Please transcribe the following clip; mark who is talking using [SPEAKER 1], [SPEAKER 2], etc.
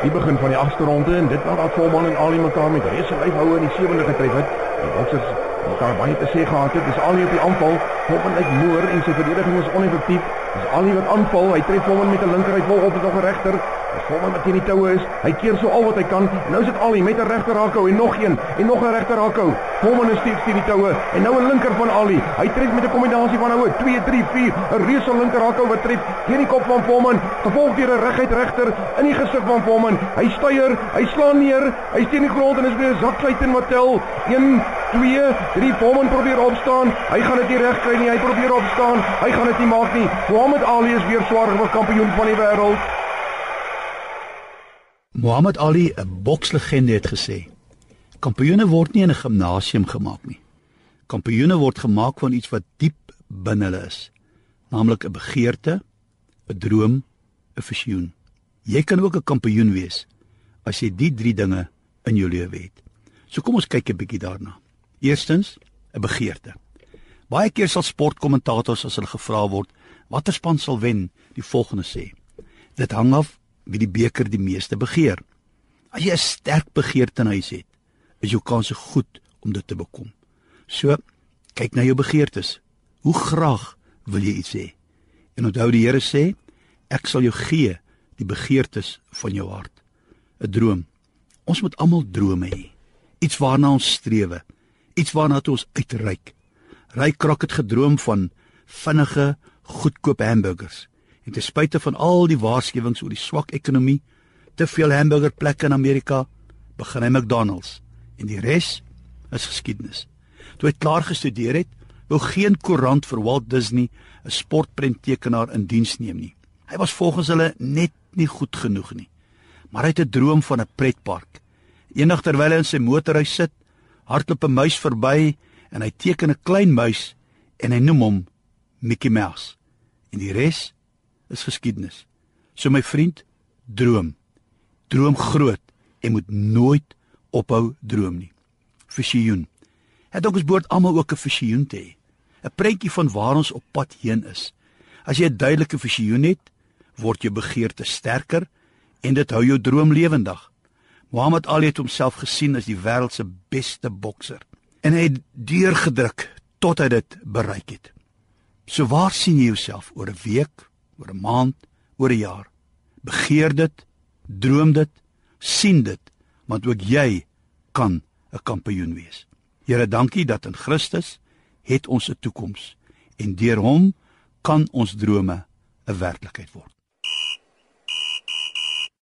[SPEAKER 1] die begin van die agste ronde en dit nadat Volman en Ali mekaar met reëse lyf houe in die sewende getref het. Die boksers mekaar baie te sê gehad het. Dis Ali op die aanval. Volman uit moer en sy verdediging is oneffektief. Dis Ali wat aanval. Hy tref Volman met 'n linker uit vol op met 'n regter. Dis Volman wat teen die toue is. Hy keer so al wat hy kan. En nou sit Ali met 'n regter hakou en nog een en nog 'n regter hakou. Volman is steeds teen die toue en nou 'n linker van Ali. Hy tref met 'n kombinasie van houe 2 3 4, 'n reuse linker hakou wat tref teen die kop van Volman, gevolg deur 'n reguit regter in die gesig van Volman. Hy styer, hy slaan neer, hy steen die grond en is weer 'n zaksluiting wat tel. 1 2 3 Volman probeer opstaan. Hy gaan dit nie reg kry nie. Hy probeer opstaan. Hy gaan dit nie maak nie. Muhammad Ali is weer swaargewig kampioen van die wêreld.
[SPEAKER 2] Muhammad Ali, 'n bokslegende het gesê: Kampioene word nie in 'n gimnasium gemaak nie. Kampioene word gemaak van iets wat diep binne hulle is, naamlik 'n begeerte, 'n droom, 'n visioen. Jy kan ook 'n kampioen wees as jy die drie dinge in jou lewe het. So kom ons kyk 'n bietjie daarna. Eerstens, 'n begeerte. Baie keer sal sportkommentators as hulle gevra word watter span sal wen, die volgende sê: Dit hang af wie die beker die meeste begeer. As jy 'n sterk begeerte in huis het, is jou kanse goed om dit te bekom. So, kyk na jou begeertes. Hoe graag wil jy iets hê? En onthou die Here sê, ek sal jou gee die begeertes van jou hart. 'n Droom. Ons moet almal drome hê. Iets waarna ons streef, iets waarna ons uitreik. Ry Krok het gedroom van vinnige, goedkoop hamburgers. En ten spyte van al die waarskuwings oor die swak ekonomie, te veel hamburgerplekke in Amerika, begin hy McDonald's en die res is geskiedenis. Toe hy klaar gestudeer het, wou geen koerant vir Walt Disney 'n sportprenttekenaar in diens neem nie. Hy was volgens hulle net nie goed genoeg nie. Maar hy het 'n droom van 'n pretpark. Eendag terwyl hy in sy motorhuis sit, hardloop 'n muis verby en hy teken 'n klein muis en hy noem hom Mickey Mouse. En die res is geskiedenis. So my vriend, droom. Droom groot en moet nooit ophou droom nie. Visioen. Het ook ons behoort almal ook 'n visioen te hê. 'n Prentjie van waar ons op pad heen is. As jy 'n duidelike visioen het, word jou begeerte sterker en dit hou jou droom lewendig. Muhammad Ali het homself gesien as die wêreld se beste bokser en hy het deurgedruk tot hy dit bereik het. So waar sien jy jouself oor 'n week, oor 'n maand, oor 'n jaar? Begeer dit, droom dit, sien dit want ook jy kan 'n kampioen wees. Here, dankie dat in Christus het ons 'n toekoms en deur hom kan ons drome 'n werklikheid word.